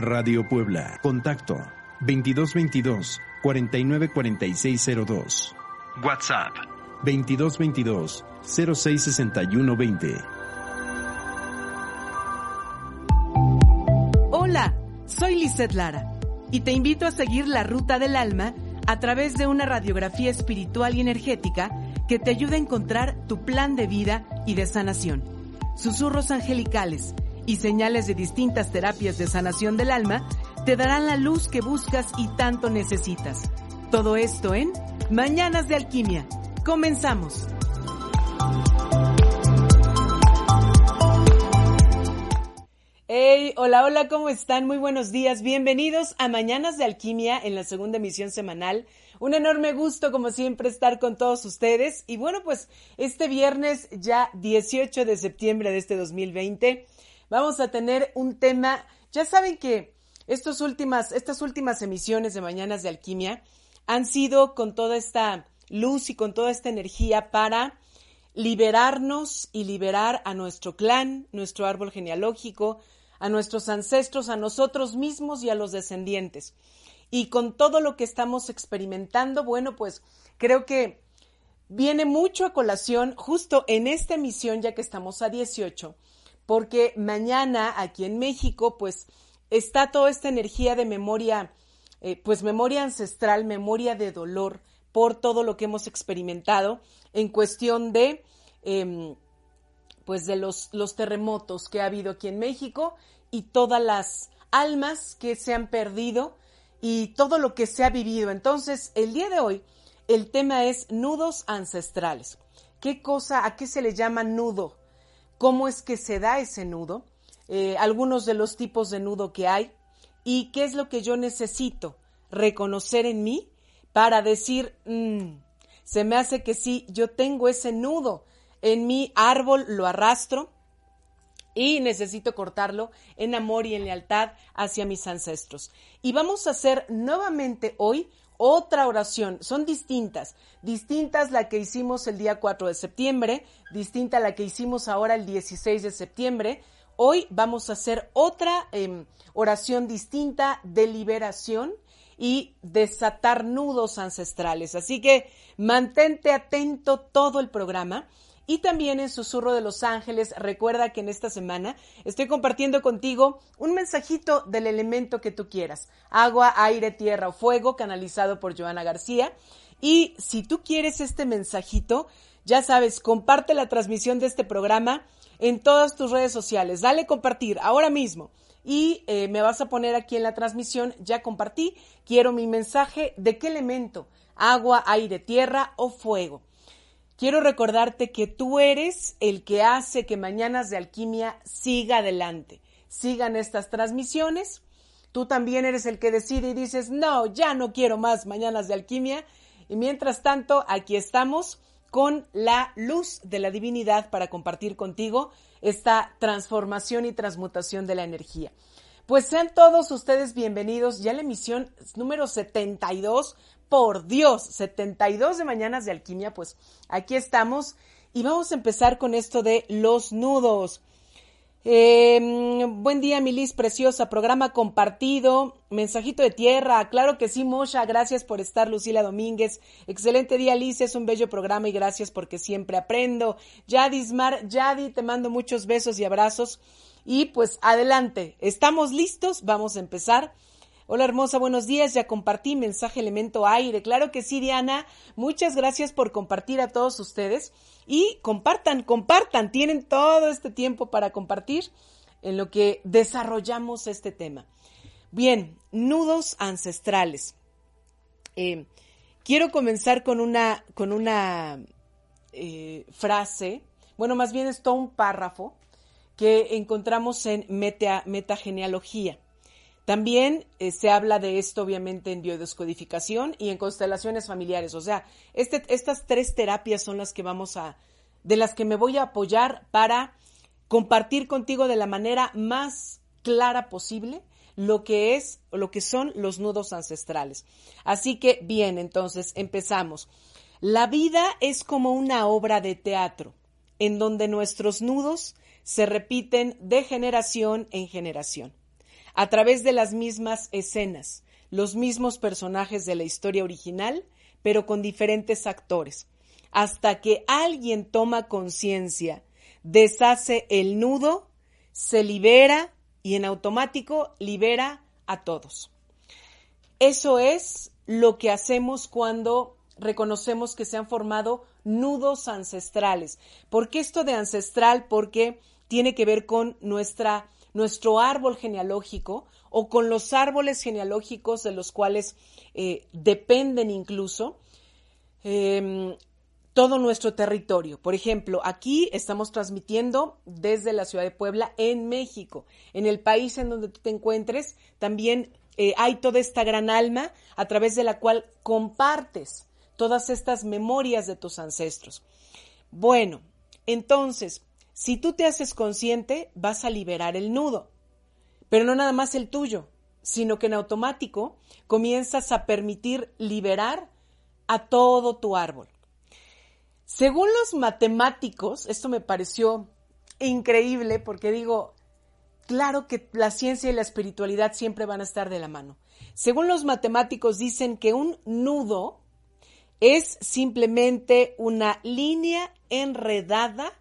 Radio Puebla. Contacto 2222 494602. WhatsApp 2222 066120. Hola, soy Lizeth Lara y te invito a seguir la ruta del alma a través de una radiografía espiritual y energética que te ayuda a encontrar tu plan de vida y de sanación. Susurros angelicales y señales de distintas terapias de sanación del alma te darán la luz que buscas y tanto necesitas. Todo esto en Mañanas de Alquimia. Comenzamos. Hey, hola, hola, ¿cómo están? Muy buenos días. Bienvenidos a Mañanas de Alquimia en la segunda emisión semanal. Un enorme gusto, como siempre, estar con todos ustedes. Y bueno, pues este viernes, ya 18 de septiembre de este 2020, vamos a tener un tema. Ya saben que estos últimas, estas últimas emisiones de Mañanas de Alquimia han sido con toda esta luz y con toda esta energía para liberarnos y liberar a nuestro clan, nuestro árbol genealógico, a nuestros ancestros, a nosotros mismos y a los descendientes. Y con todo lo que estamos experimentando, bueno, pues creo que viene mucho a colación justo en esta emisión, ya que estamos a 18, porque mañana aquí en México, pues está toda esta energía de memoria, eh, pues memoria ancestral, memoria de dolor por todo lo que hemos experimentado en cuestión de em, pues de los, los terremotos que ha habido aquí en México y todas las almas que se han perdido y todo lo que se ha vivido. Entonces, el día de hoy, el tema es nudos ancestrales. ¿Qué cosa, a qué se le llama nudo? ¿Cómo es que se da ese nudo? Eh, algunos de los tipos de nudo que hay y qué es lo que yo necesito reconocer en mí para decir, mm, se me hace que sí, yo tengo ese nudo en mi árbol lo arrastro y necesito cortarlo en amor y en lealtad hacia mis ancestros. Y vamos a hacer nuevamente hoy otra oración. Son distintas. Distintas la que hicimos el día 4 de septiembre, distinta la que hicimos ahora el 16 de septiembre. Hoy vamos a hacer otra em, oración distinta de liberación y desatar nudos ancestrales. Así que mantente atento todo el programa y también en Susurro de los Ángeles, recuerda que en esta semana estoy compartiendo contigo un mensajito del elemento que tú quieras. Agua, aire, tierra o fuego, canalizado por Joana García. Y si tú quieres este mensajito, ya sabes, comparte la transmisión de este programa en todas tus redes sociales. Dale compartir ahora mismo. Y eh, me vas a poner aquí en la transmisión, ya compartí, quiero mi mensaje de qué elemento, agua, aire, tierra o fuego. Quiero recordarte que tú eres el que hace que Mañanas de Alquimia siga adelante. Sigan estas transmisiones. Tú también eres el que decide y dices, no, ya no quiero más Mañanas de Alquimia. Y mientras tanto, aquí estamos con la luz de la divinidad para compartir contigo esta transformación y transmutación de la energía. Pues sean todos ustedes bienvenidos ya a la emisión número 72 por Dios, 72 de Mañanas de Alquimia, pues aquí estamos y vamos a empezar con esto de los nudos. Em, buen día, Milis, preciosa, programa compartido, mensajito de tierra, claro que sí, Mosha, gracias por estar, Lucila Domínguez, excelente día, Liz, es un bello programa y gracias porque siempre aprendo. Yadismar, Yadi, te mando muchos besos y abrazos y pues adelante, estamos listos, vamos a empezar. Hola hermosa, buenos días. Ya compartí mensaje elemento aire. Claro que sí, Diana. Muchas gracias por compartir a todos ustedes. Y compartan, compartan. Tienen todo este tiempo para compartir en lo que desarrollamos este tema. Bien, nudos ancestrales. Eh, quiero comenzar con una, con una eh, frase, bueno, más bien es todo un párrafo que encontramos en meta, metagenealogía. También eh, se habla de esto, obviamente, en biodescodificación y en constelaciones familiares. O sea, este, estas tres terapias son las que vamos a, de las que me voy a apoyar para compartir contigo de la manera más clara posible lo que es lo que son los nudos ancestrales. Así que bien, entonces empezamos. La vida es como una obra de teatro en donde nuestros nudos se repiten de generación en generación. A través de las mismas escenas, los mismos personajes de la historia original, pero con diferentes actores, hasta que alguien toma conciencia, deshace el nudo, se libera y en automático libera a todos. Eso es lo que hacemos cuando reconocemos que se han formado nudos ancestrales. ¿Por qué esto de ancestral? Porque tiene que ver con nuestra, nuestro árbol genealógico o con los árboles genealógicos de los cuales eh, dependen incluso em, todo nuestro territorio. Por ejemplo, aquí estamos transmitiendo desde la ciudad de Puebla en México. En el país en donde tú te encuentres, también eh, hay toda esta gran alma a través de la cual compartes todas estas memorias de tus ancestros. Bueno, entonces, si tú te haces consciente, vas a liberar el nudo, pero no nada más el tuyo, sino que en automático comienzas a permitir liberar a todo tu árbol. Según los matemáticos, esto me pareció increíble porque digo, claro que la ciencia y la espiritualidad siempre van a estar de la mano. Según los matemáticos dicen que un nudo es simplemente una línea enredada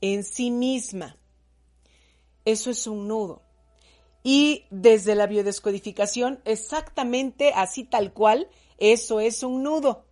en sí misma. Eso es un nudo. Y desde la biodescodificación, exactamente así tal cual, eso es un nudo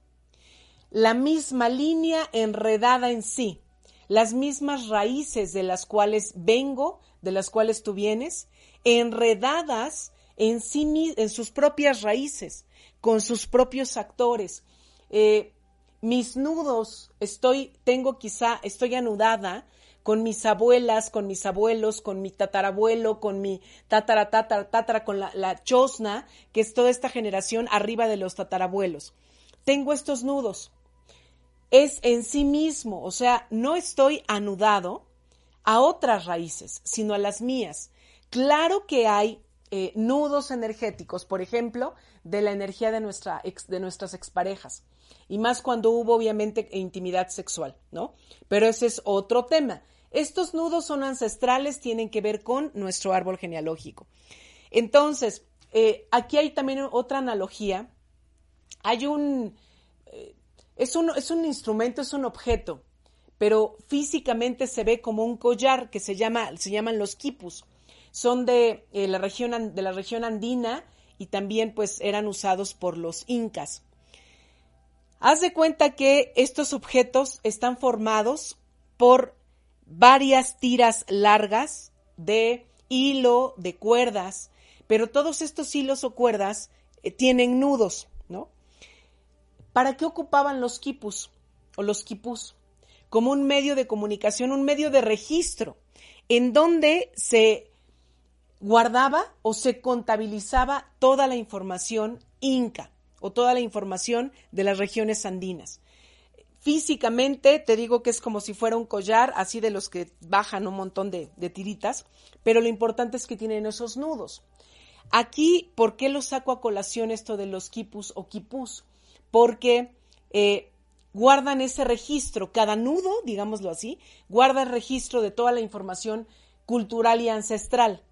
la misma línea enredada en sí, las mismas raíces de las cuales vengo, de las cuales tú vienes, enredadas en sí en sus propias raíces, con sus propios actores. Eh, mis nudos, estoy, tengo quizá, estoy anudada con mis abuelas, con mis abuelos, con mi tatarabuelo, con mi tatara, tatara, tatara, con la, chosna, que es toda esta generación arriba de los tatarabuelos. Tengo estos nudos es en sí mismo, o sea, no estoy anudado a otras raíces, sino a las mías. Claro que hay eh, nudos energéticos, por ejemplo, de la energía de, nuestra de nuestras exparejas, y más cuando hubo obviamente intimidad sexual, ¿no? Pero ese es otro tema. Estos nudos son ancestrales, tienen que ver con nuestro árbol genealógico. Entonces, eh, aquí hay también otra analogía. Hay un, es un, es un instrumento, es un objeto, pero físicamente se ve como un collar que se, llama, se llaman los quipus. Son de, eh, la región, de la región andina y también pues eran usados por los incas. Haz de cuenta que estos objetos están formados por varias tiras largas de hilo, de cuerdas, pero todos estos hilos o cuerdas eh, tienen nudos, ¿no? ¿Para qué ocupaban los quipus o los quipus? Como un medio de comunicación, un medio de registro, en donde se guardaba o se contabilizaba toda la información inca o toda la información de las regiones andinas. Físicamente te digo que es como si fuera un collar, así de los que bajan un montón de, tiritas, pero lo importante es que tienen esos nudos. Aquí, ¿por qué lo saco a colación esto de los quipus o quipus? porque eh, guardan ese registro, cada nudo, digámoslo así, guarda el registro de toda la información cultural y ancestral.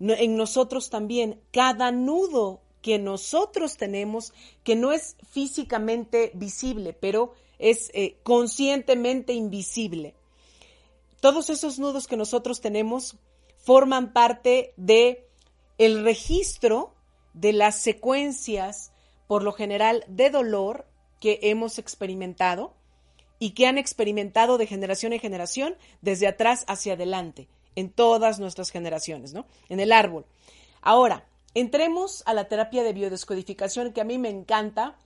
en nosotros también, cada nudo que nosotros tenemos, que no es físicamente visible, pero es eh, conscientemente invisible. Todos esos nudos que nosotros tenemos forman parte de el registro de las secuencias por lo general de dolor que hemos experimentado y que han experimentado de generación en generación desde atrás hacia adelante, en todas nuestras generaciones, ¿no? En el árbol. Ahora, entremos a la terapia de biodescodificación que a mí me encanta.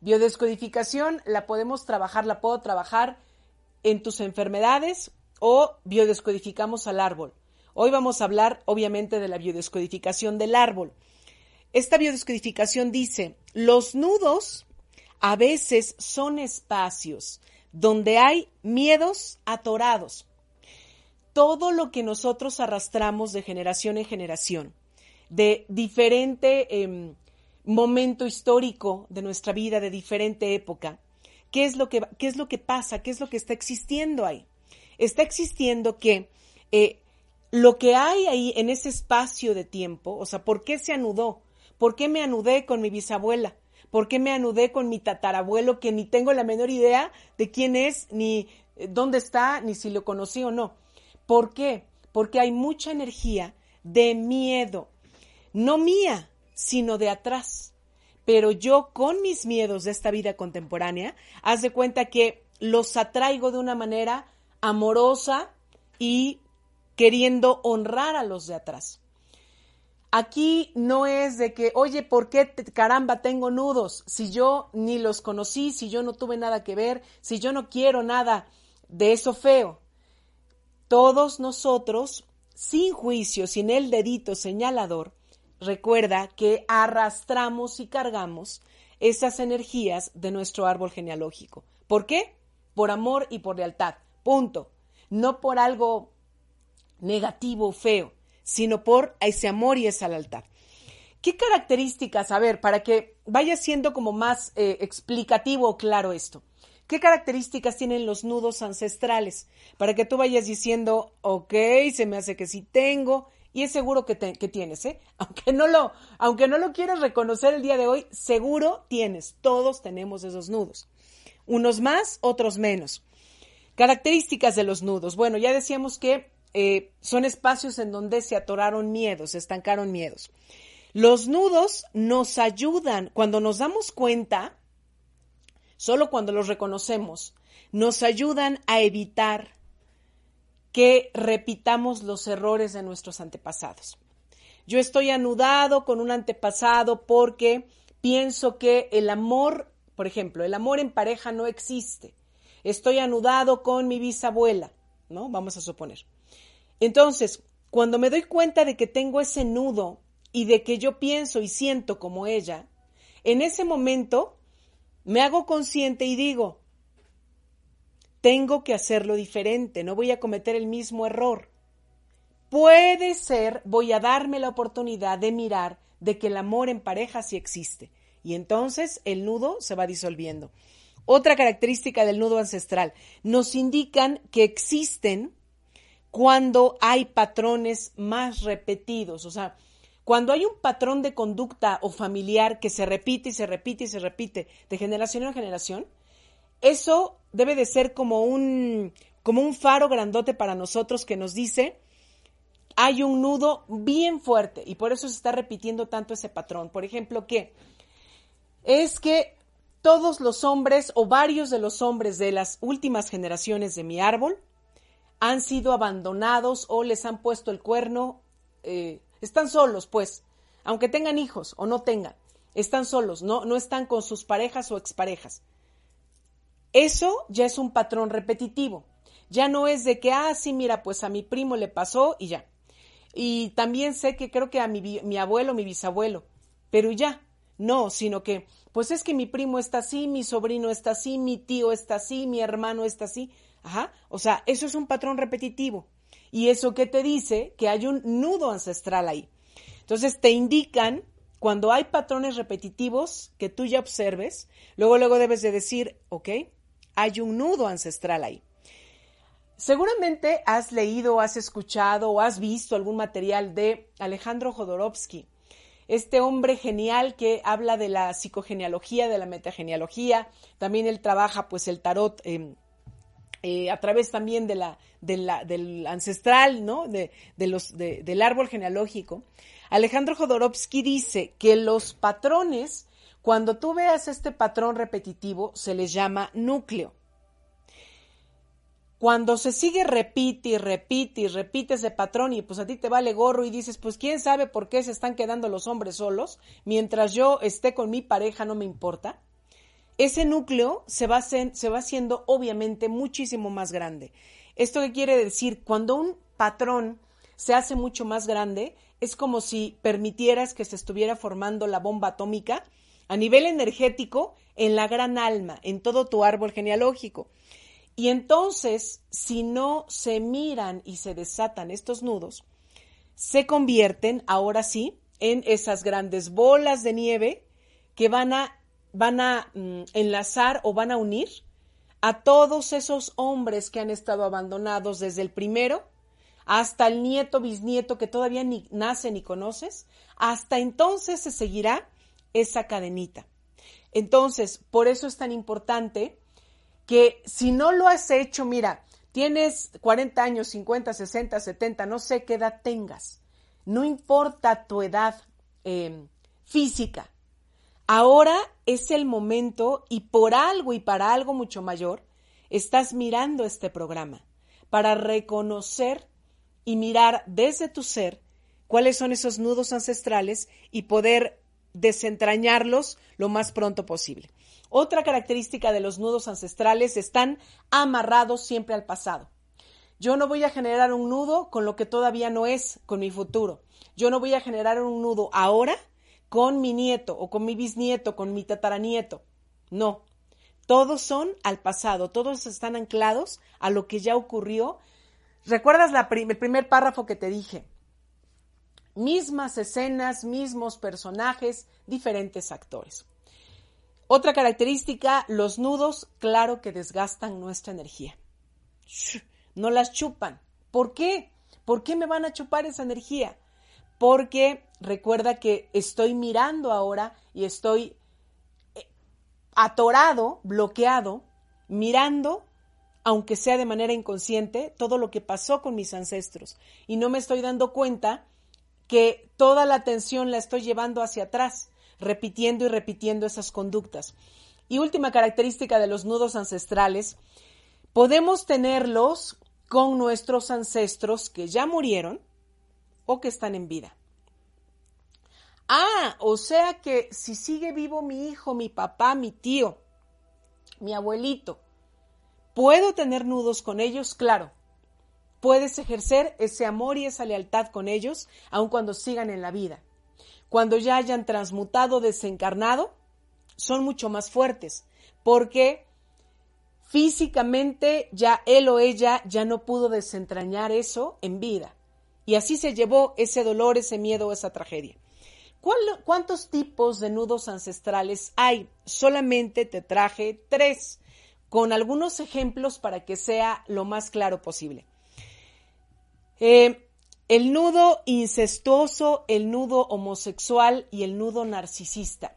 Biodescodificación la podemos trabajar, la puedo trabajar en tus enfermedades o biodescodificamos al árbol. Hoy vamos a hablar obviamente de la biodescodificación del árbol. Esta biodescodificación dice, los nudos a veces son espacios donde hay miedos atorados. Todo lo que nosotros arrastramos de generación en generación, de diferente em, momento histórico de nuestra vida, de diferente época, ¿qué es, lo que, ¿qué es lo que pasa? ¿Qué es lo que está existiendo ahí? Está existiendo que eh, lo que hay ahí en ese espacio de tiempo, o sea, ¿por qué se anudó? ¿Por qué me anudé con mi bisabuela? ¿Por qué me anudé con mi tatarabuelo que ni tengo la menor idea de quién es, ni eh, dónde está, ni si lo conocí o no? ¿Por qué? Porque hay mucha energía de miedo, no mía, sino de atrás. Pero yo con mis miedos de esta vida contemporánea, haz de cuenta que los atraigo de una manera amorosa y queriendo honrar a los de atrás. Aquí no es de que, oye, ¿por qué caramba tengo nudos? Si yo ni los conocí, si yo no tuve nada que ver, si yo no quiero nada de eso feo. Todos nosotros, sin juicio, sin el dedito señalador, recuerda que arrastramos y cargamos esas energías de nuestro árbol genealógico. ¿Por qué? Por amor y por lealtad. Punto. No por algo negativo o feo sino por ese amor y esa lealtad. ¿Qué características, a ver, para que vaya siendo como más eh, explicativo o claro esto? ¿Qué características tienen los nudos ancestrales? Para que tú vayas diciendo, ok, se me hace que sí tengo, y es seguro que, tienes, ¿eh? Aunque no, lo, aunque no lo quieras reconocer el día de hoy, seguro tienes, todos tenemos esos nudos. Unos más, otros menos. Características de los nudos. Bueno, ya decíamos que eh, son espacios en donde se atoraron miedos, se estancaron miedos. Los nudos nos ayudan, cuando nos damos cuenta, solo cuando los reconocemos, nos ayudan a evitar que repitamos los errores de nuestros antepasados. Yo estoy anudado con un antepasado porque pienso que el amor, por ejemplo, el amor en pareja no existe. Estoy anudado con mi bisabuela, ¿no? Vamos a suponer. Entonces, cuando me doy cuenta de que tengo ese nudo y de que yo pienso y siento como ella, en ese momento me hago consciente y digo, tengo que hacerlo diferente, no voy a cometer el mismo error. Puede ser, voy a darme la oportunidad de mirar de que el amor en pareja sí existe. Y entonces el nudo se va disolviendo. Otra característica del nudo ancestral, nos indican que existen cuando hay patrones más repetidos, o sea, cuando hay un patrón de conducta o familiar que se repite y se repite y se repite de generación en generación, eso debe de ser como un, como un faro grandote para nosotros que nos dice, hay un nudo bien fuerte y por eso se está repitiendo tanto ese patrón. Por ejemplo, ¿qué? Es que todos los hombres o varios de los hombres de las últimas generaciones de mi árbol han sido abandonados o les han puesto el cuerno, eh, están solos, pues, aunque tengan hijos o no tengan, están solos, no, no están con sus parejas o exparejas. Eso ya es un patrón repetitivo. Ya no es de que, ah, sí, mira, pues a mi primo le pasó y ya. Y también sé que creo que a mi, mi abuelo, mi bisabuelo, pero ya, no, sino que, pues es que mi primo está así, mi sobrino está así, mi tío está así, mi hermano está así. Ajá. O sea, eso es un patrón repetitivo. ¿Y eso qué te dice? Que hay un nudo ancestral ahí. Entonces te indican, cuando hay patrones repetitivos que tú ya observes, luego, luego debes de decir, ok, hay un nudo ancestral ahí. Seguramente has leído, has escuchado o has visto algún material de Alejandro Jodorowsky, este hombre genial que habla de la psicogenealogía, de la metagenealogía. También él trabaja pues el tarot eh, eh, a través también del ancestral, ¿no? De, del árbol genealógico. Alejandro Jodorowsky dice que los patrones, cuando tú veas este patrón repetitivo, se les llama núcleo. Cuando se sigue repite y repite y repite ese patrón y pues a ti te vale gorro y dices, pues quién sabe por qué se están quedando los hombres solos, mientras yo esté con mi pareja no me importa ese núcleo se va, se va haciendo obviamente muchísimo más grande. ¿Esto qué quiere decir? Cuando un patrón se hace mucho más grande, es como si permitieras que se estuviera formando la bomba atómica a nivel energético en la gran alma, en todo tu árbol genealógico. Y entonces, si no se miran y se desatan estos nudos, se convierten, ahora sí, en esas grandes bolas de nieve que van a van a mm, enlazar o van a unir a todos esos hombres que han estado abandonados desde el primero hasta el nieto, bisnieto que todavía ni nace ni conoces, hasta entonces se seguirá esa cadenita. Entonces, por eso es tan importante que si no lo has hecho, mira, tienes 40 años, 50, 60, 70, no sé qué edad tengas, no importa tu edad eh, física, ahora es el momento y por algo y para algo mucho mayor, estás mirando este programa para reconocer y mirar desde tu ser cuáles son esos nudos ancestrales y poder desentrañarlos lo más pronto posible. Otra característica de los nudos ancestrales están amarrados siempre al pasado. Yo no voy a generar un nudo con lo que todavía no es, con mi futuro. Yo no voy a generar un nudo ahora con mi nieto o con mi bisnieto, con mi tataranieto. No. Todos son al pasado, todos están anclados a lo que ya ocurrió. ¿Recuerdas el primer párrafo que te dije? Mismas escenas, mismos personajes, diferentes actores. Otra característica, los nudos, claro que desgastan nuestra energía. No las chupan. ¿Por qué? ¿Por qué me van a chupar esa energía? Porque recuerda que estoy mirando ahora y estoy eh, atorado, bloqueado, mirando, aunque sea de manera inconsciente, todo lo que pasó con mis ancestros. Y no me estoy dando cuenta que toda la atención la estoy llevando hacia atrás, repitiendo y repitiendo esas conductas. Y última característica de los nudos ancestrales, podemos tenerlos con nuestros ancestros que ya murieron o que están en vida. Ah, o sea que si sigue vivo mi hijo, mi papá, mi tío, mi abuelito, ¿puedo tener nudos con ellos? Claro, Puedes ejercer ese amor y esa lealtad con ellos, aun cuando sigan en la vida. Cuando ya hayan transmutado, desencarnado, son mucho más fuertes, porque físicamente ya él o ella ya no pudo desentrañar eso en vida. Y así se llevó ese dolor, ese miedo, esa tragedia. ¿Cuántos tipos de nudos ancestrales hay? Solamente te traje tres, con algunos ejemplos para que sea lo más claro posible. Eh, el nudo incestuoso, el nudo homosexual y el nudo narcisista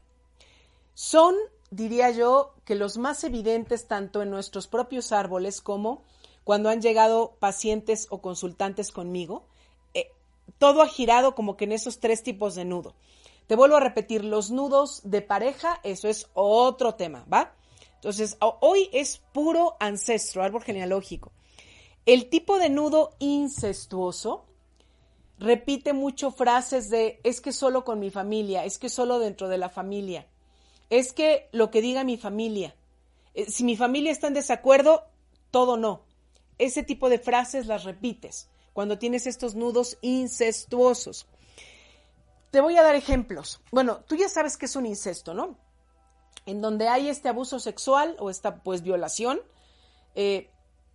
son, diría yo, que los más evidentes tanto en nuestros propios árboles como cuando han llegado pacientes o consultantes conmigo. Eh, todo ha girado como que en esos tres tipos de nudo. Te vuelvo a repetir, los nudos de pareja, eso es otro tema, ¿va? Entonces, hoy es puro ancestro, árbol genealógico. El tipo de nudo incestuoso repite mucho frases de es que solo con mi familia, es que solo dentro de la familia, es que lo que diga mi familia. Eh, si mi familia está en desacuerdo, todo no. Ese tipo de frases las repites cuando tienes estos nudos incestuosos. Te voy a dar ejemplos. Bueno, tú ya sabes que es un incesto, ¿no? En donde hay este abuso sexual o esta pues violación, eh,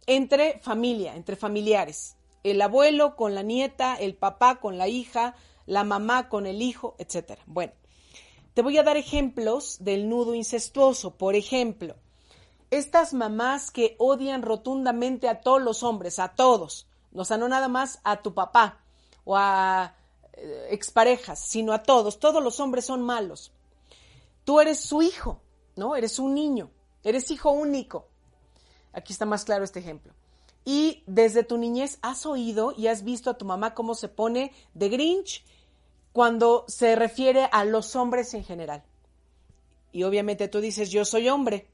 entre familia, entre familiares. El abuelo con la nieta, el papá con la hija, la mamá con el hijo, etc. Bueno, te voy a dar ejemplos del nudo incestuoso. Por ejemplo, estas mamás que odian rotundamente a todos los hombres, a todos, o sea, no nada más a tu papá o a eh, exparejas, sino a todos. Todos los hombres son malos. Tú eres su hijo, ¿no? Eres un niño, eres hijo único. Aquí está más claro este ejemplo. Y desde tu niñez has oído y has visto a tu mamá cómo se pone de Grinch cuando se refiere a los hombres en general. Y obviamente tú dices, yo soy hombre.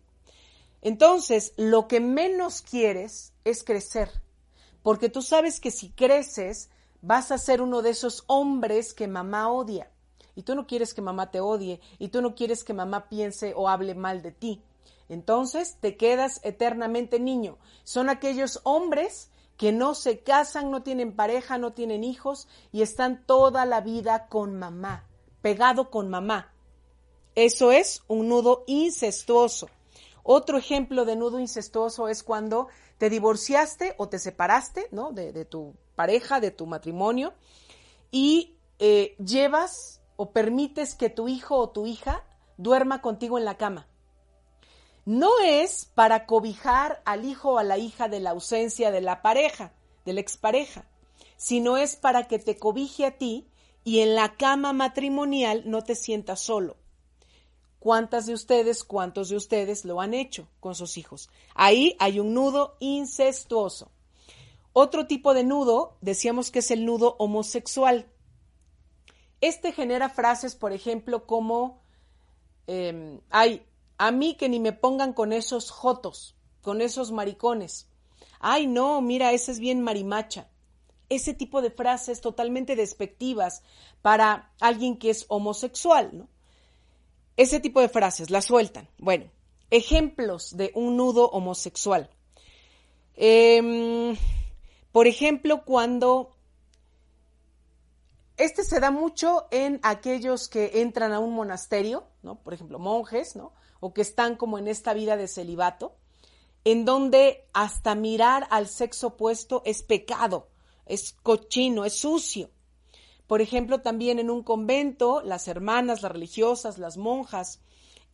Entonces, lo que menos quieres es crecer, porque tú sabes que si creces vas a ser uno de esos hombres que mamá odia. Y tú no quieres que mamá te odie, y tú no quieres que mamá piense o hable mal de ti. Entonces te quedas eternamente niño. Son aquellos hombres que no se casan, no tienen pareja, no tienen hijos y están toda la vida con mamá, pegado con mamá. Eso es un nudo incestuoso. Otro ejemplo de nudo incestuoso es cuando te divorciaste o te separaste. De, tu pareja, de tu matrimonio, y eh, llevas o permites que tu hijo o tu hija duerma contigo en la cama no es para cobijar al hijo o a la hija de la ausencia de la pareja, de la expareja, sino es para que te cobije a ti y en la cama matrimonial no te sientas solo. ¿Cuántas de ustedes, cuántos de ustedes lo han hecho con sus hijos? Ahí hay un nudo incestuoso. Otro tipo de nudo, decíamos que es el nudo homosexual. Este genera frases, por ejemplo, como, eh, ay, a mí que ni me pongan con esos jotos, con esos maricones. Ay, no, mira, ese es bien marimacha. Ese tipo de frases totalmente despectivas para alguien que es homosexual, ¿no? Ese tipo de frases las sueltan. Bueno, ejemplos de un nudo homosexual. Em, por ejemplo, cuando este se da mucho en aquellos que entran a un monasterio, ¿no? Por ejemplo, monjes, ¿no? O que están como en esta vida de celibato, en donde hasta mirar al sexo opuesto es pecado, es cochino, es sucio. Por ejemplo, también en un convento, las hermanas, las religiosas, las monjas,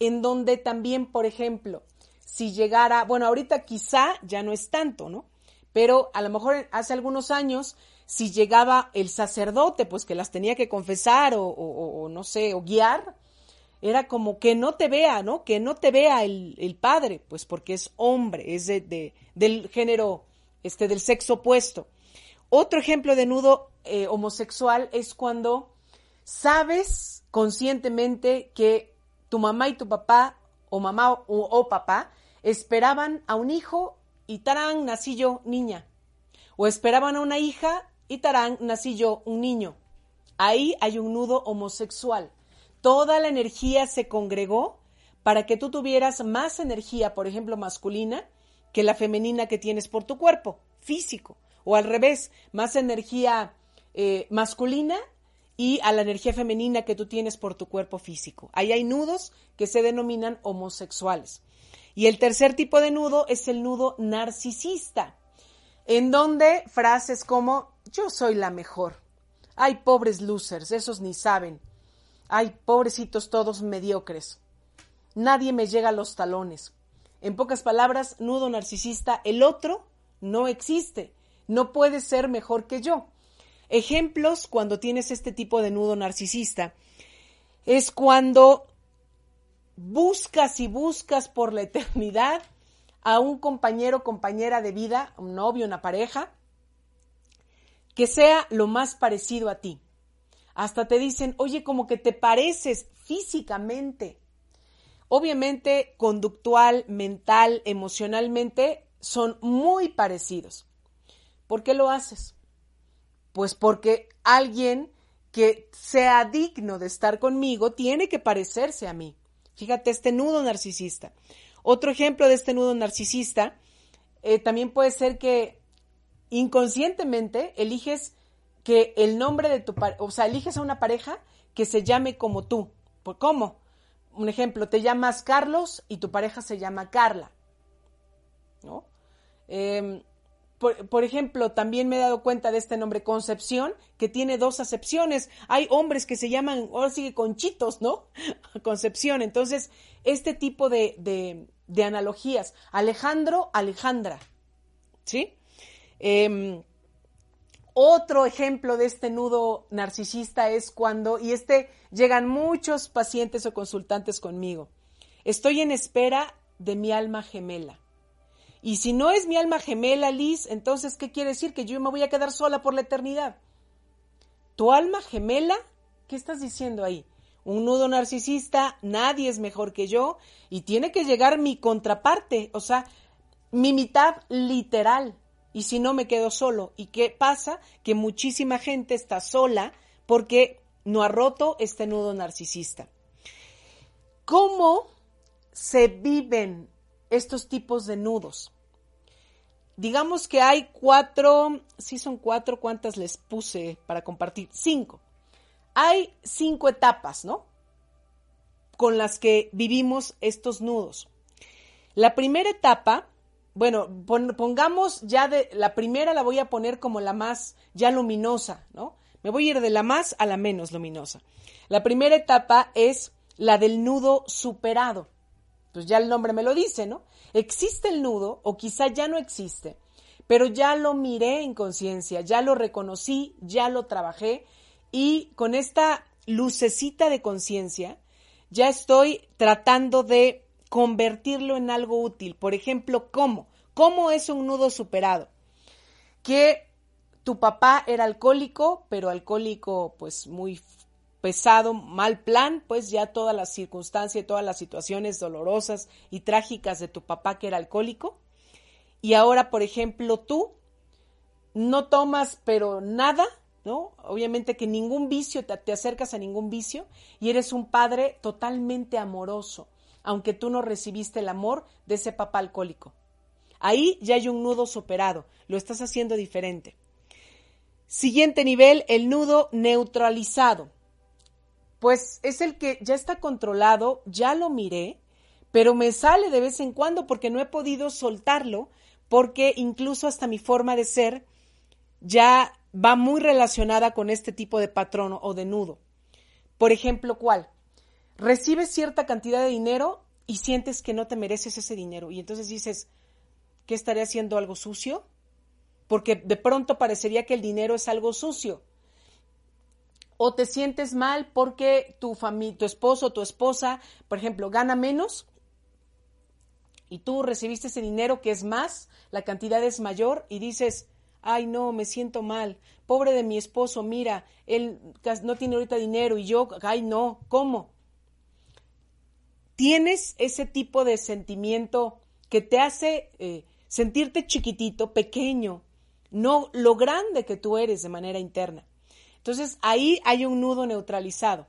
en donde también, por ejemplo, si llegara, bueno, ahorita quizá ya no es tanto, ¿no? Pero a lo mejor hace algunos años, si llegaba el sacerdote, pues que las tenía que confesar o, no sé, o guiar, era como que no te vea, ¿no? Que no te vea el, padre, pues porque es hombre, es de, del género, este, del sexo opuesto. Otro ejemplo de nudo eh, homosexual es cuando sabes conscientemente que tu mamá y tu papá, o mamá o papá, esperaban a un hijo y tarán, nací yo niña. O esperaban a una hija y tarán, nací yo un niño. Ahí hay un nudo homosexual. Toda la energía se congregó para que tú tuvieras más energía, por ejemplo, masculina, que la femenina que tienes por tu cuerpo físico o al revés, más energía eh, masculina y a la energía femenina que tú tienes por tu cuerpo físico. Ahí hay nudos que se denominan homosexuales. Y el tercer tipo de nudo es el nudo narcisista, en donde frases como yo soy la mejor. Ay, pobres losers, esos ni saben. Ay, pobrecitos todos mediocres. Nadie me llega a los talones. En pocas palabras, nudo narcisista, el otro no existe no puedes ser mejor que yo. Ejemplos cuando tienes este tipo de nudo narcisista es cuando buscas y buscas por la eternidad a un compañero compañera de vida, un novio, una pareja, que sea lo más parecido a ti. Hasta te dicen, oye, como que te pareces físicamente. Obviamente, conductual, mental, emocionalmente, son muy parecidos. ¿Por qué lo haces? Pues porque alguien que sea digno de estar conmigo tiene que parecerse a mí. Fíjate, este nudo narcisista. Otro ejemplo de este nudo narcisista eh, también puede ser que inconscientemente eliges que el nombre de tu pareja, o sea, eliges a una pareja que se llame como tú. ¿Por cómo? Un ejemplo, te llamas Carlos y tu pareja se llama Carla. ¿No? Em, por, ejemplo, también me he dado cuenta de este nombre Concepción, que tiene dos acepciones. Hay hombres que se llaman, ahora sigue Conchitos, ¿no? Concepción. Entonces, este tipo de, de, analogías. Alejandro, Alejandra. ¿Sí? Em, otro ejemplo de este nudo narcisista es cuando, y este llegan muchos pacientes o consultantes conmigo. Estoy en espera de mi alma gemela. Y si no es mi alma gemela, Liz, entonces, ¿qué quiere decir? Que yo me voy a quedar sola por la eternidad. ¿Tu alma gemela? ¿Qué estás diciendo ahí? Un nudo narcisista, nadie es mejor que yo y tiene que llegar mi contraparte, o sea, mi mitad literal. Y si no, me quedo solo. ¿Y qué pasa? Que muchísima gente está sola porque no ha roto este nudo narcisista. ¿Cómo se viven estos tipos de nudos. Digamos que hay cuatro, sí son cuatro, ¿cuántas les puse para compartir? Cinco. Hay cinco etapas, ¿no? Con las que vivimos estos nudos. La primera etapa, bueno, pongamos ya de, la primera la voy a poner como la más ya luminosa, ¿no? Me voy a ir de la más a la menos luminosa. La primera etapa es la del nudo superado pues ya el nombre me lo dice, ¿no? Existe el nudo o quizá ya no existe, pero ya lo miré en conciencia, ya lo reconocí, ya lo trabajé y con esta lucecita de conciencia ya estoy tratando de convertirlo en algo útil. Por ejemplo, ¿cómo? ¿Cómo es un nudo superado? Que tu papá era alcohólico, pero alcohólico pues muy pesado, mal plan, pues ya todas las circunstancias, todas las situaciones dolorosas y trágicas de tu papá que era alcohólico. Y ahora, por ejemplo, tú no tomas pero nada, ¿no? Obviamente que ningún vicio, te, te acercas a ningún vicio y eres un padre totalmente amoroso, aunque tú no recibiste el amor de ese papá alcohólico. Ahí ya hay un nudo superado, lo estás haciendo diferente. Siguiente nivel, el nudo neutralizado. Pues es el que ya está controlado, ya lo miré, pero me sale de vez en cuando porque no he podido soltarlo, porque incluso hasta mi forma de ser ya va muy relacionada con este tipo de patrón o de nudo. Por ejemplo, ¿cuál? Recibes cierta cantidad de dinero y sientes que no te mereces ese dinero y entonces dices, ¿qué estaré haciendo algo sucio? Porque de pronto parecería que el dinero es algo sucio. O te sientes mal porque tu tu esposo o tu esposa, por ejemplo, gana menos y tú recibiste ese dinero que es más, la cantidad es mayor y dices, ay no, me siento mal, pobre de mi esposo, mira, él no tiene ahorita dinero y yo, ay no, ¿cómo? Tienes ese tipo de sentimiento que te hace eh, sentirte chiquitito, pequeño, no lo grande que tú eres de manera interna. Entonces ahí hay un nudo neutralizado.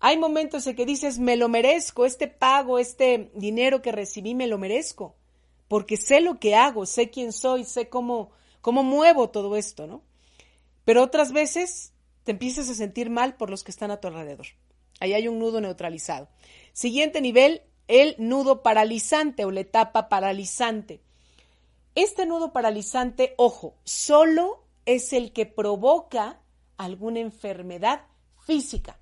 Hay momentos en que dices, me lo merezco, este pago, este dinero que recibí, me lo merezco, porque sé lo que hago, sé quién soy, sé cómo, cómo muevo todo esto, ¿no? Pero otras veces te empiezas a sentir mal por los que están a tu alrededor. Ahí hay un nudo neutralizado. Siguiente nivel, el nudo paralizante o la etapa paralizante. Este nudo paralizante, ojo, solo es el que provoca alguna enfermedad física,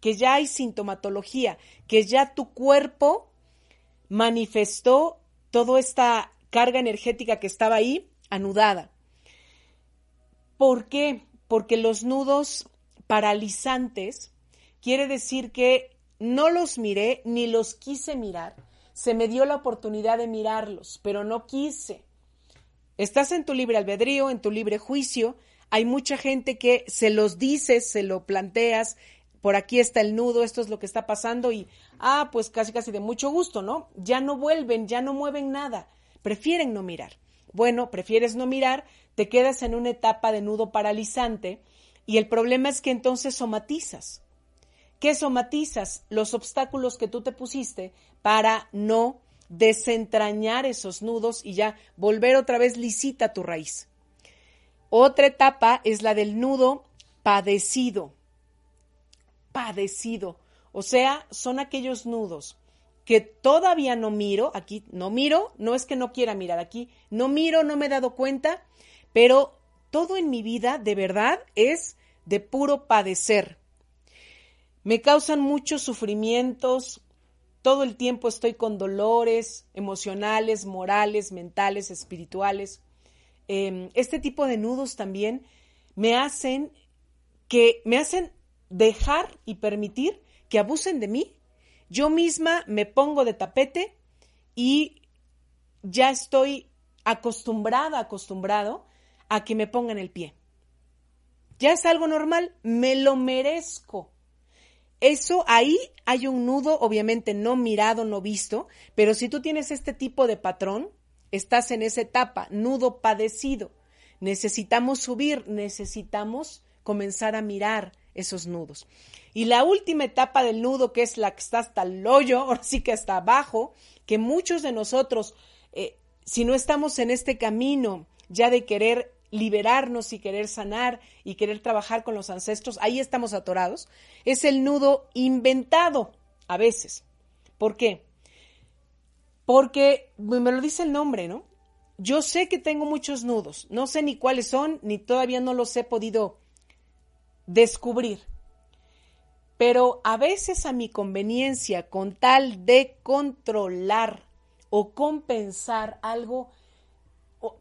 que ya hay sintomatología, que ya tu cuerpo manifestó toda esta carga energética que estaba ahí anudada. ¿Por qué? Porque los nudos paralizantes quiere decir que no los miré ni los quise mirar. Se me dio la oportunidad de mirarlos, pero no quise. Estás en tu libre albedrío, en tu libre juicio. Hay mucha gente que se los dices, se lo planteas, por aquí está el nudo, esto es lo que está pasando y, ah, pues casi casi de mucho gusto, ¿no? Ya no vuelven, ya no mueven nada, prefieren no mirar. Bueno, prefieres no mirar, te quedas en una etapa de nudo paralizante y el problema es que entonces somatizas. ¿Qué somatizas? Los obstáculos que tú te pusiste para no desentrañar esos nudos y ya volver otra vez lisita tu raíz. Otra etapa es la del nudo padecido. Padecido. O sea, son aquellos nudos que todavía no miro, aquí no miro, no es que no quiera mirar, aquí no miro, no me he dado cuenta, pero todo en mi vida de verdad es de puro padecer. Me causan muchos sufrimientos, todo el tiempo estoy con dolores emocionales, morales, mentales, espirituales. Em, este tipo de nudos también me hacen que me hacen dejar y permitir que abusen de mí. Yo misma me pongo de tapete y ya estoy acostumbrada, acostumbrado a que me pongan el pie. Ya es algo normal, me lo merezco. Eso ahí hay un nudo, obviamente no mirado, no visto, pero si tú tienes este tipo de patrón, estás en esa etapa, nudo padecido. Necesitamos subir, necesitamos comenzar a mirar esos nudos. Y la última etapa del nudo, que es la que está hasta el hoyo, ahora sí que hasta abajo, que muchos de nosotros, eh, si no estamos en este camino ya de querer liberarnos y querer sanar y querer trabajar con los ancestros, ahí estamos atorados, es el nudo inventado a veces. ¿Por qué? Porque me lo dice el nombre, ¿no? Yo sé que tengo muchos nudos, no sé ni cuáles son, ni todavía no los he podido descubrir. Pero a veces a mi conveniencia, con tal de controlar o compensar algo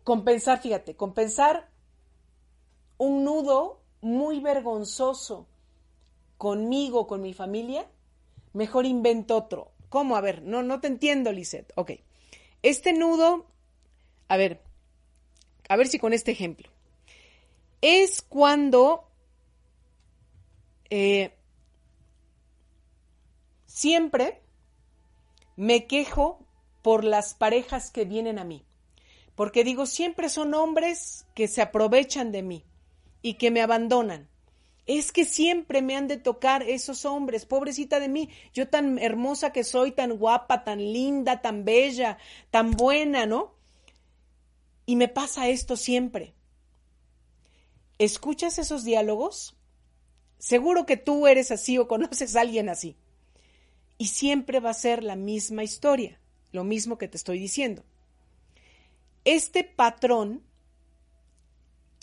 compensar, fíjate, compensar un nudo muy vergonzoso conmigo, con mi familia, mejor invento otro. ¿Cómo? A ver, no, no te entiendo, Lisette. Ok. Este nudo, a ver, a ver si con este ejemplo. Es cuando eh, siempre me quejo por las parejas que vienen a mí. Porque digo, siempre son hombres que se aprovechan de mí y que me abandonan. Es que siempre me han de tocar esos hombres, pobrecita de mí, yo tan hermosa que soy, tan guapa, tan linda, tan bella, tan buena, ¿no? Y me pasa esto siempre. ¿Escuchas esos diálogos? Seguro que tú eres así o conoces a alguien así. Y siempre va a ser la misma historia, lo mismo que te estoy diciendo. Este patrón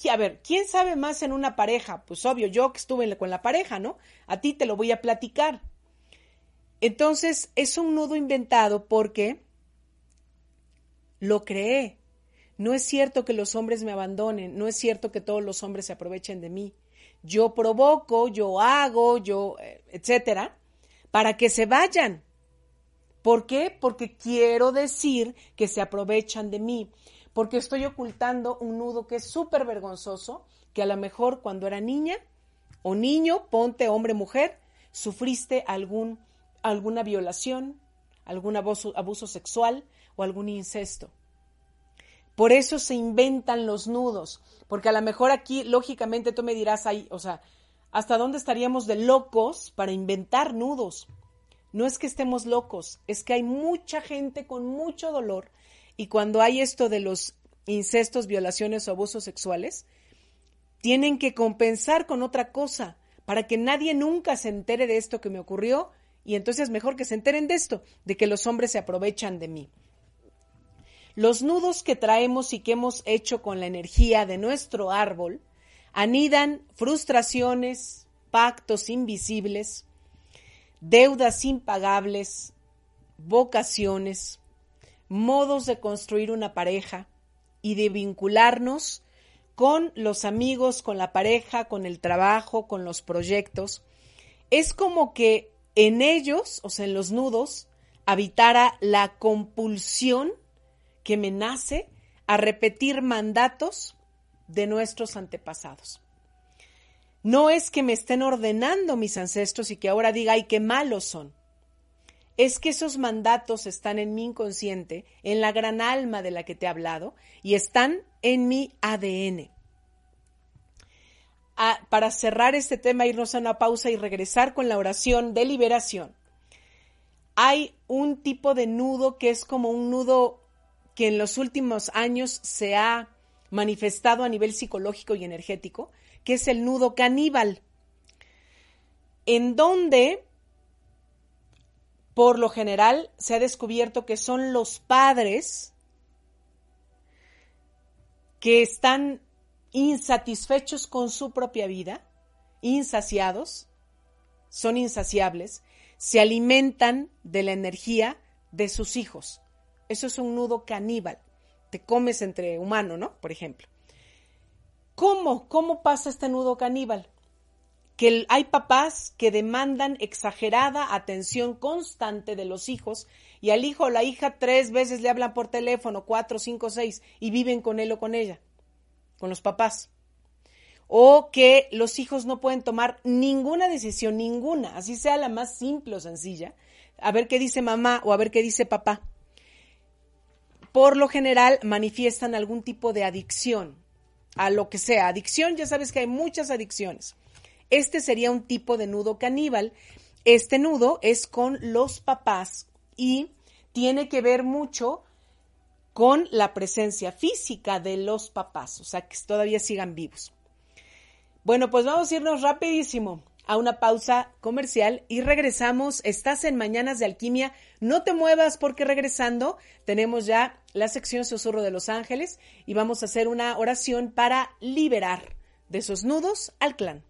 a ver, ¿quién sabe más en una pareja? Pues obvio, yo que estuve con la pareja, ¿no? A ti te lo voy a platicar. Entonces, es un nudo inventado porque lo creé. No es cierto que los hombres me abandonen, no es cierto que todos los hombres se aprovechen de mí. Yo provoco, yo hago, yo, eh, etcétera, para que se vayan. ¿Por qué? Porque quiero decir que se aprovechan de mí porque estoy ocultando un nudo que es súper vergonzoso, que a lo mejor cuando era niña o niño, ponte hombre, mujer, sufriste algún, alguna violación, algún abuso, sexual o algún incesto. Por eso se inventan los nudos, porque a lo mejor aquí, lógicamente, tú me dirás ahí, o sea, ¿hasta dónde estaríamos de locos para inventar nudos? No es que estemos locos, es que hay mucha gente con mucho dolor y cuando hay esto de los incestos, violaciones o abusos sexuales, tienen que compensar con otra cosa para que nadie nunca se entere de esto que me ocurrió y entonces mejor que se enteren de esto, de que los hombres se aprovechan de mí. Los nudos que traemos y que hemos hecho con la energía de nuestro árbol anidan frustraciones, pactos invisibles, deudas impagables, vocaciones, modos de construir una pareja y de vincularnos con los amigos, con la pareja, con el trabajo, con los proyectos, es como que en ellos, o sea, en los nudos, habitara la compulsión que me nace a repetir mandatos de nuestros antepasados. No es que me estén ordenando mis ancestros y que ahora diga, ay, qué malos son es que esos mandatos están en mi inconsciente, en la gran alma de la que te he hablado, y están en mi ADN. Para cerrar este tema, irnos a una pausa y regresar con la oración de liberación. Hay un tipo de nudo que es como un nudo que en los últimos años se ha manifestado a nivel psicológico y energético, que es el nudo caníbal, en donde por lo general se ha descubierto que son los padres que están insatisfechos con su propia vida, insaciados, son insaciables, se alimentan de la energía de sus hijos. Eso es un nudo caníbal. Te comes entre humano, ¿no? Por ejemplo. ¿Cómo? ¿Cómo pasa este nudo caníbal? que hay papás que demandan exagerada atención constante de los hijos y al hijo o la hija tres veces le hablan por teléfono, cuatro, cinco, seis, y viven con él o con ella, con los papás. O que los hijos no pueden tomar ninguna decisión, ninguna, así sea la más simple o sencilla, a ver qué dice mamá o a ver qué dice papá. Por lo general manifiestan algún tipo de adicción a lo que sea. Adicción, ya sabes que hay muchas adicciones este sería un tipo de nudo caníbal. Este nudo es con los papás y tiene que ver mucho con la presencia física de los papás, o sea, que todavía sigan vivos. Bueno, pues vamos a irnos rapidísimo a una pausa comercial y regresamos. Estás en Mañanas de Alquimia. No te muevas porque regresando tenemos ya la sección Susurro de los Ángeles y vamos a hacer una oración para liberar de esos nudos al clan.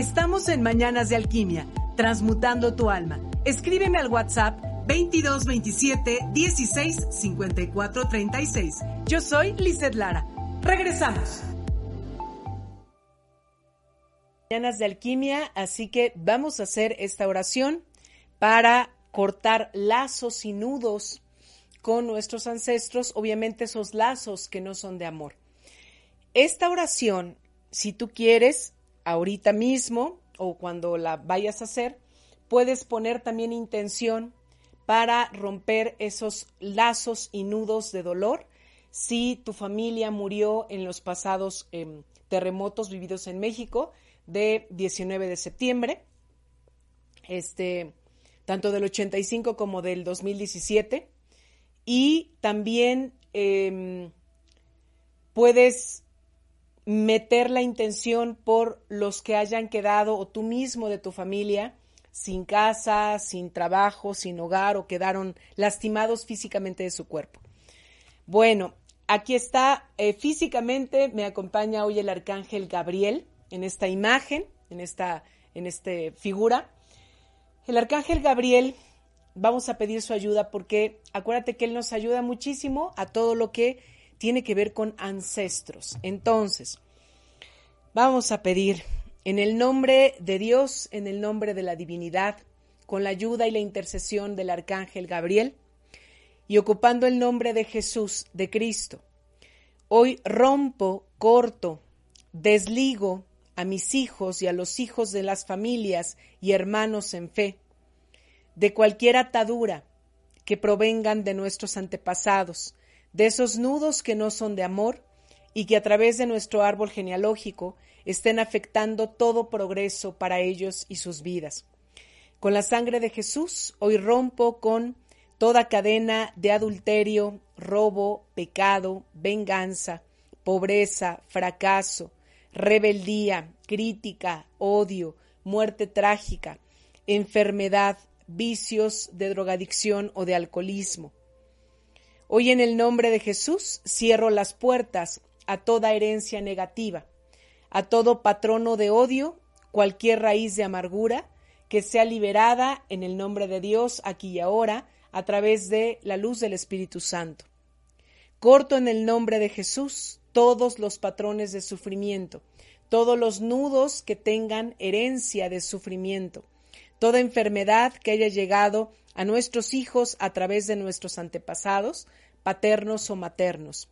Estamos en Mañanas de Alquimia, transmutando tu alma. Escríbeme al WhatsApp 2227 16 54 36. Yo soy Lizeth Lara. Regresamos. Mañanas de Alquimia, así que vamos a hacer esta oración para cortar lazos y nudos con nuestros ancestros, obviamente esos lazos que no son de amor. Esta oración, si tú quieres, ahorita mismo o cuando la vayas a hacer, puedes poner también intención para romper esos lazos y nudos de dolor si tu familia murió en los pasados em, terremotos vividos en México de 19 de septiembre, este, tanto del 85 como del 2017. Y también em, puedes meter la intención por los que hayan quedado o tú mismo de tu familia sin casa, sin trabajo, sin hogar o quedaron lastimados físicamente de su cuerpo. Bueno, aquí está, eh, físicamente me acompaña hoy el arcángel Gabriel en esta imagen, en esta en este figura. El arcángel Gabriel, vamos a pedir su ayuda porque acuérdate que él nos ayuda muchísimo a todo lo que tiene que ver con ancestros. Entonces, vamos a pedir en el nombre de Dios, en el nombre de la divinidad, con la ayuda y la intercesión del arcángel Gabriel, y ocupando el nombre de Jesús, de Cristo, hoy rompo, corto, desligo a mis hijos y a los hijos de las familias y hermanos en fe, de cualquier atadura que provengan de nuestros antepasados, de esos nudos que no son de amor y que a través de nuestro árbol genealógico estén afectando todo progreso para ellos y sus vidas. Con la sangre de Jesús hoy rompo con toda cadena de adulterio, robo, pecado, venganza, pobreza, fracaso, rebeldía, crítica, odio, muerte trágica, enfermedad, vicios de drogadicción o de alcoholismo, Hoy en el nombre de Jesús cierro las puertas a toda herencia negativa, a todo patrono de odio, cualquier raíz de amargura, que sea liberada en el nombre de Dios aquí y ahora a través de la luz del Espíritu Santo. Corto en el nombre de Jesús todos los patrones de sufrimiento, todos los nudos que tengan herencia de sufrimiento, toda enfermedad que haya llegado a nuestros hijos a través de nuestros antepasados, paternos o maternos.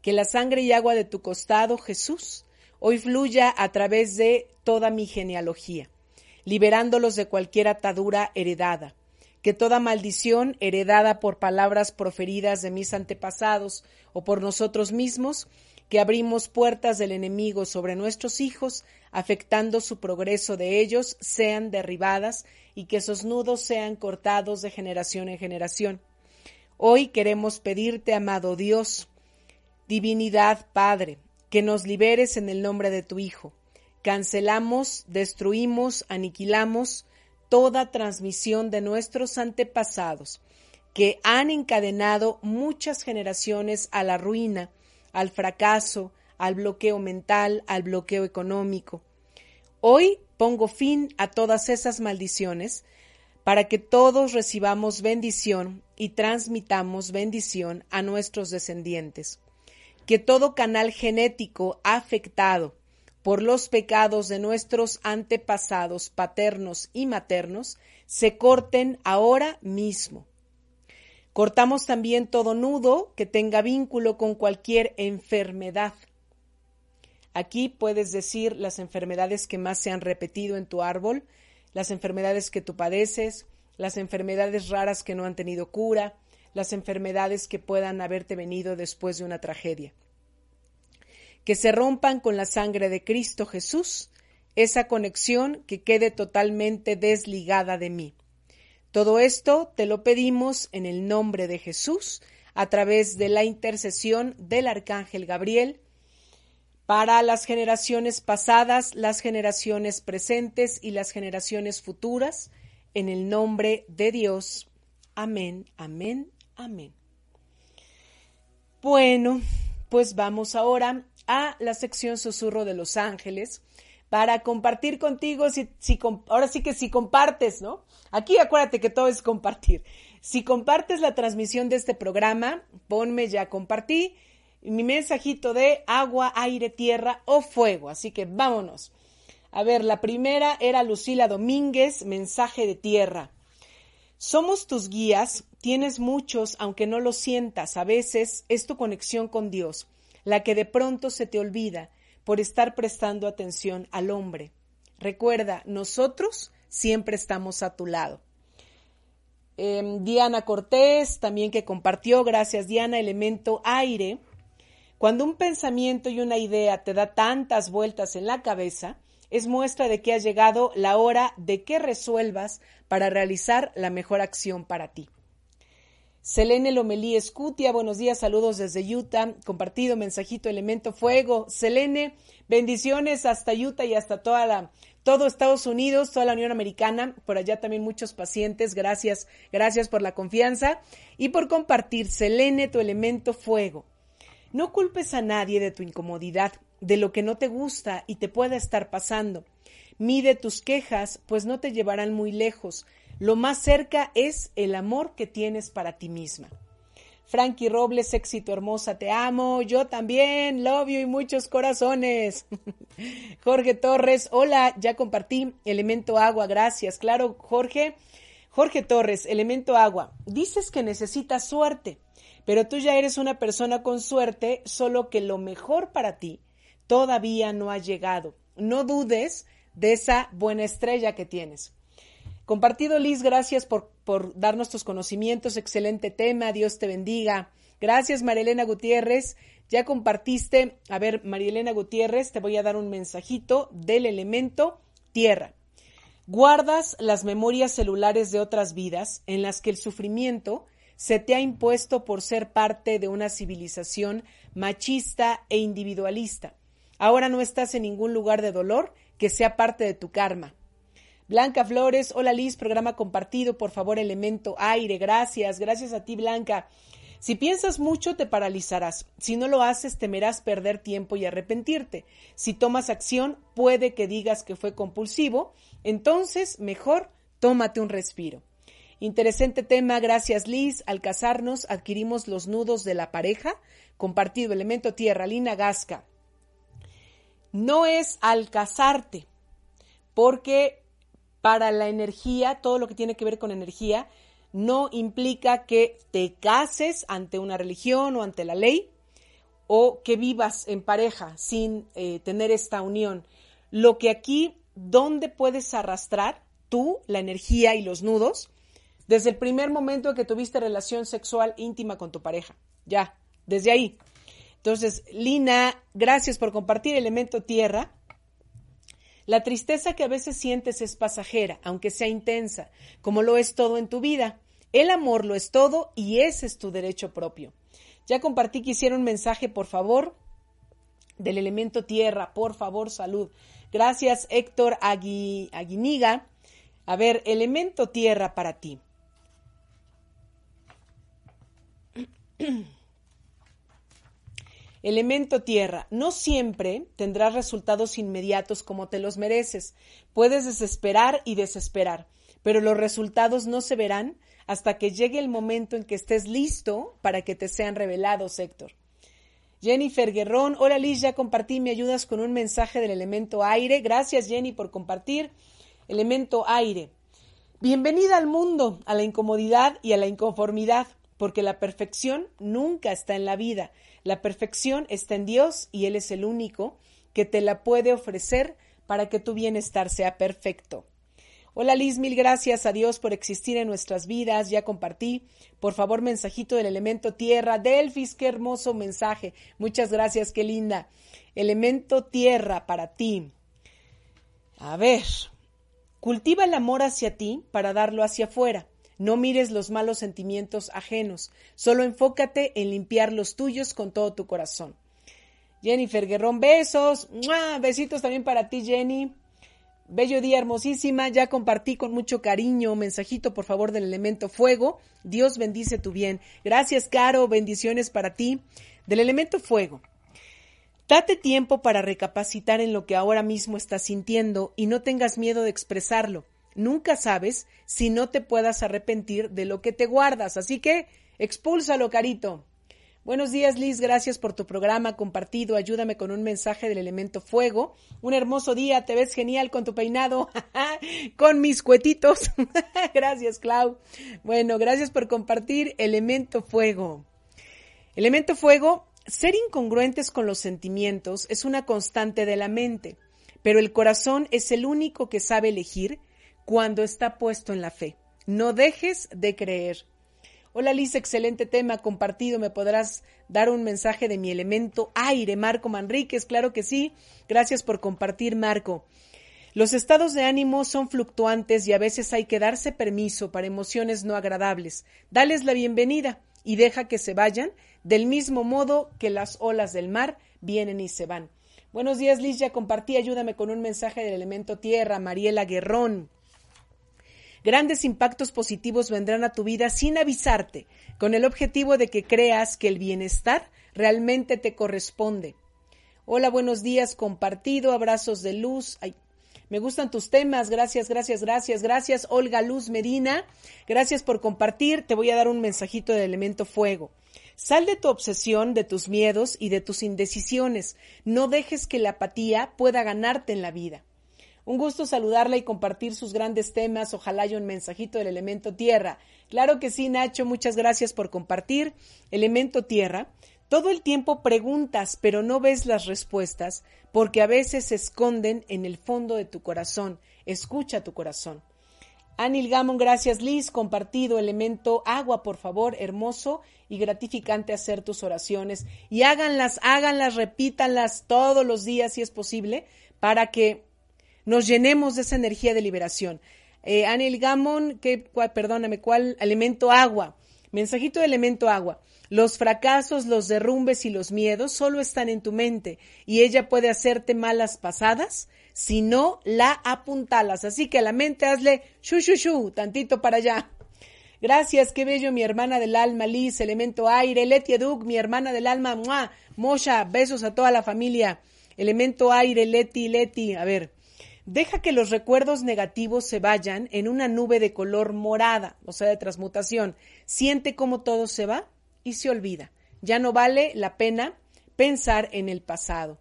Que la sangre y agua de tu costado, Jesús, hoy fluya a través de toda mi genealogía, liberándolos de cualquier atadura heredada. Que toda maldición heredada por palabras proferidas de mis antepasados o por nosotros mismos, que abrimos puertas del enemigo sobre nuestros hijos, afectando su progreso de ellos, sean derribadas y que esos nudos sean cortados de generación en generación. Hoy queremos pedirte, amado Dios, divinidad Padre, que nos liberes en el nombre de tu Hijo. Cancelamos, destruimos, aniquilamos toda transmisión de nuestros antepasados, que han encadenado muchas generaciones a la ruina, al fracaso, al bloqueo mental, al bloqueo económico. Hoy pongo fin a todas esas maldiciones para que todos recibamos bendición y transmitamos bendición a nuestros descendientes. Que todo canal genético afectado por los pecados de nuestros antepasados paternos y maternos se corten ahora mismo. Cortamos también todo nudo que tenga vínculo con cualquier enfermedad. Aquí puedes decir las enfermedades que más se han repetido en tu árbol, las enfermedades que tú padeces, las enfermedades raras que no han tenido cura, las enfermedades que puedan haberte venido después de una tragedia. Que se rompan con la sangre de Cristo Jesús, esa conexión que quede totalmente desligada de mí. Todo esto te lo pedimos en el nombre de Jesús, a través de la intercesión del Arcángel Gabriel, para las generaciones pasadas, las generaciones presentes y las generaciones futuras, en el nombre de Dios. Amén, amén, amén. Bueno, pues vamos ahora a la sección Susurro de los Ángeles. para compartir contigo, si, si, ahora sí que si compartes, ¿no? Aquí acuérdate que todo es compartir. Si compartes la transmisión de este programa, ponme ya compartí mi mensajito de agua, aire, tierra o fuego. Así que vámonos. A ver, la primera era Lucila Domínguez, mensaje de tierra. Somos tus guías, tienes muchos, aunque no lo sientas, a veces es tu conexión con Dios, la que de pronto se te olvida por estar prestando atención al hombre. Recuerda, nosotros siempre estamos a tu lado. Em, Diana Cortés, también que compartió, gracias Diana, elemento aire. Cuando un pensamiento y una idea te da tantas vueltas en la cabeza, es muestra de que ha llegado la hora de que resuelvas para realizar la mejor acción para ti. Selene Lomelí Escutia, buenos días, saludos desde Utah, compartido mensajito Elemento Fuego. Selene, bendiciones hasta Utah y hasta toda todo Estados Unidos, toda la Unión Americana, por allá también muchos pacientes, gracias, gracias por la confianza y por compartir. Selene, tu Elemento Fuego. No culpes a nadie de tu incomodidad, de lo que no te gusta y te pueda estar pasando. Mide tus quejas, pues no te llevarán muy lejos. Lo más cerca es el amor que tienes para ti misma. Frankie Robles, éxito hermosa, te amo, yo también, love you y muchos corazones. Jorge Torres, hola, ya compartí, elemento agua, gracias. Claro, Jorge, Jorge Torres, elemento agua, dices que necesitas suerte, pero tú ya eres una persona con suerte, solo que lo mejor para ti todavía no ha llegado. No dudes de esa buena estrella que tienes. Compartido, Liz, gracias por, por darnos tus conocimientos. Excelente tema. Dios te bendiga. Gracias, Marielena Gutiérrez. Ya compartiste. A ver, Marielena Gutiérrez, te voy a dar un mensajito del elemento tierra. Guardas las memorias celulares de otras vidas en las que el sufrimiento se te ha impuesto por ser parte de una civilización machista e individualista. Ahora no estás en ningún lugar de dolor que sea parte de tu karma. Blanca Flores, hola Liz, programa compartido, por favor, elemento aire, gracias, gracias a ti Blanca. Si piensas mucho te paralizarás, si no lo haces temerás perder tiempo y arrepentirte. Si tomas acción puede que digas que fue compulsivo, entonces mejor tómate un respiro. Interesante tema, gracias Liz. Al casarnos adquirimos los nudos de la pareja, compartido elemento tierra, Lina Gasca. No es al casarte, porque para la energía, todo lo que tiene que ver con energía, no implica que te cases ante una religión o ante la ley o que vivas en pareja sin eh, tener esta unión. Lo que aquí, ¿dónde puedes arrastrar tú la energía y los nudos? Desde el primer momento que tuviste relación sexual íntima con tu pareja. Ya, desde ahí. Entonces, Lina, gracias por compartir Elemento Tierra. La tristeza que a veces sientes es pasajera, aunque sea intensa, como lo es todo en tu vida. El amor lo es todo y ese es tu derecho propio. Ya compartí que hicieron un mensaje, por favor, del elemento tierra, por favor, salud. Gracias, Héctor Aguiniga. A ver, elemento tierra para ti. Elemento tierra, no siempre tendrás resultados inmediatos como te los mereces. Puedes desesperar y desesperar, pero los resultados no se verán hasta que llegue el momento en que estés listo para que te sean revelados, Héctor. Jennifer Guerrón, hola Liz, ya compartí, me ayudas con un mensaje del elemento aire. Gracias Jenny por compartir. Elemento aire. Bienvenida al mundo, a la incomodidad y a la inconformidad, porque la perfección nunca está en la vida la perfección está en Dios y Él es el único que te la puede ofrecer para que tu bienestar sea perfecto. Hola Liz, mil gracias a Dios por existir en nuestras vidas. Ya compartí. Por favor, mensajito del elemento tierra. Delfis, qué hermoso mensaje. Muchas gracias, qué linda. Elemento tierra para ti. A ver, cultiva el amor hacia ti para darlo hacia afuera. No mires los malos sentimientos ajenos, solo enfócate en limpiar los tuyos con todo tu corazón. Jennifer Guerrón, besos, besitos también para ti, Jenny. Bello día, hermosísima. Ya compartí con mucho cariño. Mensajito, por favor, del elemento fuego. Dios bendice tu bien. Gracias, Caro. Bendiciones para ti. Del elemento fuego. Date tiempo para recapacitar en lo que ahora mismo estás sintiendo y no tengas miedo de expresarlo. Nunca sabes si no te puedas arrepentir de lo que te guardas, así que expúlsalo, carito. Buenos días, Liz. Gracias por tu programa compartido. Ayúdame con un mensaje del elemento fuego. Un hermoso día. Te ves genial con tu peinado. con mis cuetitos. gracias, Clau. Bueno, gracias por compartir elemento fuego. Elemento fuego, ser incongruentes con los sentimientos es una constante de la mente, pero el corazón es el único que sabe elegir cuando está puesto en la fe. No dejes de creer. Hola Liz, excelente tema compartido. ¿Me podrás dar un mensaje de mi elemento aire, Marco Manríquez? Claro que sí. Gracias por compartir, Marco. Los estados de ánimo son fluctuantes y a veces hay que darse permiso para emociones no agradables. Dales la bienvenida y deja que se vayan del mismo modo que las olas del mar vienen y se van. Buenos días, Liz. Ya compartí. Ayúdame con un mensaje del elemento tierra, Mariela Guerrón. Grandes impactos positivos vendrán a tu vida sin avisarte, con el objetivo de que creas que el bienestar realmente te corresponde. Hola, buenos días, compartido, abrazos de luz. Ay, me gustan tus temas, gracias, gracias, gracias, gracias. Olga Luz Medina, gracias por compartir. Te voy a dar un mensajito del elemento fuego. Sal de tu obsesión, de tus miedos y de tus indecisiones. No dejes que la apatía pueda ganarte en la vida. Un gusto saludarla y compartir sus grandes temas. Ojalá haya un mensajito del elemento tierra. Claro que sí, Nacho, muchas gracias por compartir. Elemento tierra. Todo el tiempo preguntas, pero no ves las respuestas, porque a veces se esconden en el fondo de tu corazón. Escucha tu corazón. Anil Gamon, gracias Liz, compartido elemento agua, por favor, hermoso y gratificante hacer tus oraciones y háganlas, háganlas, repítanlas todos los días si es posible para que nos llenemos de esa energía de liberación. Eh, Anil Gamon, que, perdóname, ¿cuál? Elemento agua. Mensajito de elemento agua. Los fracasos, los derrumbes y los miedos solo están en tu mente y ella puede hacerte malas pasadas si no la apuntalas. Así que a la mente hazle shu shu, tantito para allá. Gracias, qué bello, mi hermana del alma, Liz, elemento aire, Leti Eduk, mi hermana del alma, Mua, Mosha, besos a toda la familia. Elemento aire, Leti, Leti, a ver. Deja que los recuerdos negativos se vayan en una nube de color morada, o sea, de transmutación. Siente cómo todo se va y se olvida. Ya no vale la pena pensar en el pasado.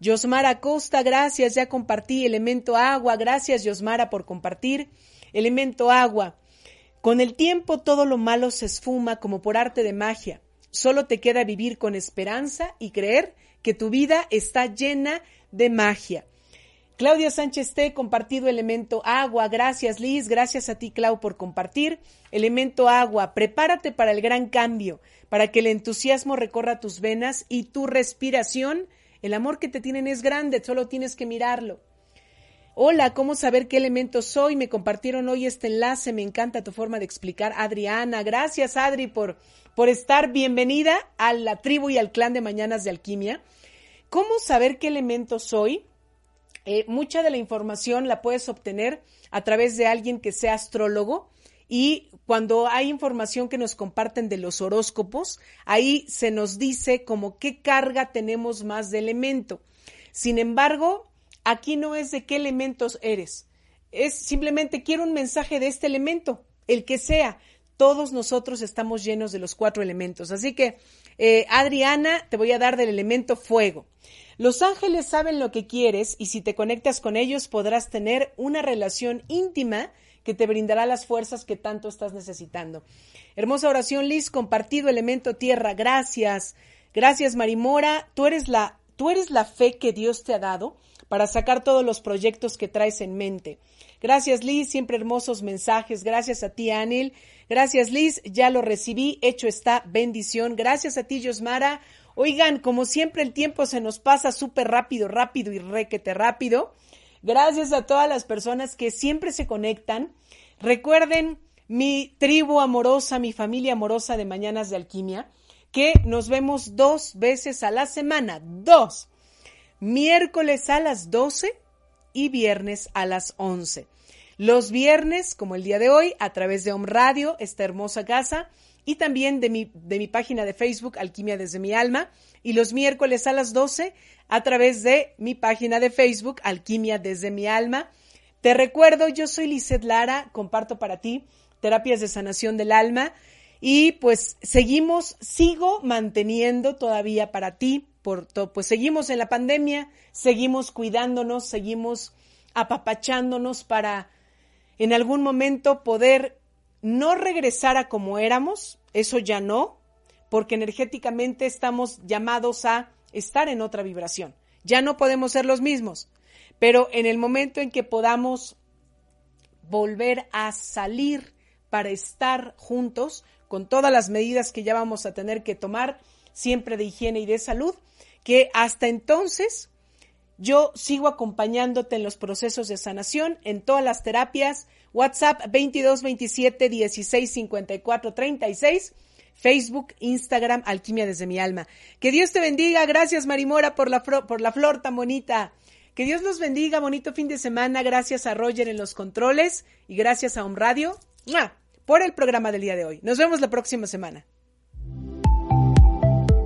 Yosmara Costa, gracias, ya compartí elemento agua, gracias Yosmara por compartir elemento agua. Con el tiempo todo lo malo se esfuma como por arte de magia. Solo te queda vivir con esperanza y creer que tu vida está llena de magia. Claudia Sánchez T, compartido elemento agua. Gracias, Liz. Gracias a ti, Clau, por compartir. Elemento agua. Prepárate para el gran cambio, para que el entusiasmo recorra tus venas y tu respiración. El amor que te tienen es grande, solo tienes que mirarlo. Hola, ¿cómo saber qué elemento soy? Me compartieron hoy este enlace, me encanta tu forma de explicar, Adriana. Gracias, Adri, por, por estar bienvenida a la tribu y al clan de Mañanas de Alquimia. ¿Cómo saber qué elemento soy? Eh, mucha de la información la puedes obtener a través de alguien que sea astrólogo y cuando hay información que nos comparten de los horóscopos, ahí se nos dice como qué carga tenemos más de elemento. Sin embargo, aquí no es de qué elementos eres, es simplemente quiero un mensaje de este elemento, el que sea. Todos nosotros estamos llenos de los cuatro elementos. Así que, eh, Adriana, te voy a dar del elemento fuego. Los ángeles saben lo que quieres y si te conectas con ellos podrás tener una relación íntima que te brindará las fuerzas que tanto estás necesitando. Hermosa oración, Liz, compartido elemento tierra. Gracias. Gracias, Marimora. Tú eres la, tú eres la fe que Dios te ha dado para sacar todos los proyectos que traes en mente. Gracias, Liz. Siempre hermosos mensajes. Gracias a ti, Anil. Gracias, Liz. Ya lo recibí. Hecho está. Bendición. Gracias a ti, Yosmara. Oigan, como siempre el tiempo se nos pasa súper rápido, rápido y requete rápido. Gracias a todas las personas que siempre se conectan. Recuerden mi tribu amorosa, mi familia amorosa de Mañanas de Alquimia, que nos vemos dos veces a la semana, dos. Miércoles a las 12 y viernes a las 11. Los viernes, como el día de hoy, a través de Home Radio, esta hermosa casa, y también de mi, de mi página de Facebook, Alquimia desde mi alma, y los miércoles a las 12 a través de mi página de Facebook, Alquimia desde mi alma. Te recuerdo, yo soy Lizeth Lara, comparto para ti terapias de sanación del alma y pues seguimos, sigo manteniendo todavía para ti, por pues seguimos en la pandemia, seguimos cuidándonos, seguimos apapachándonos para en algún momento poder no regresar a como éramos, eso ya no, porque energéticamente estamos llamados a estar en otra vibración. Ya no podemos ser los mismos, pero en el momento en que podamos volver a salir para estar juntos, con todas las medidas que ya vamos a tener que tomar, siempre de higiene y de salud, que hasta entonces yo sigo acompañándote en los procesos de sanación, en todas las terapias, WhatsApp 2227 1654 36, Facebook, Instagram, Alquimia desde mi alma. Que Dios te bendiga. Gracias, Marimora, por la, por la flor tan bonita. Que Dios los bendiga. Bonito fin de semana. Gracias a Roger en los controles y gracias a Home Radio por el programa del día de hoy. Nos vemos la próxima semana.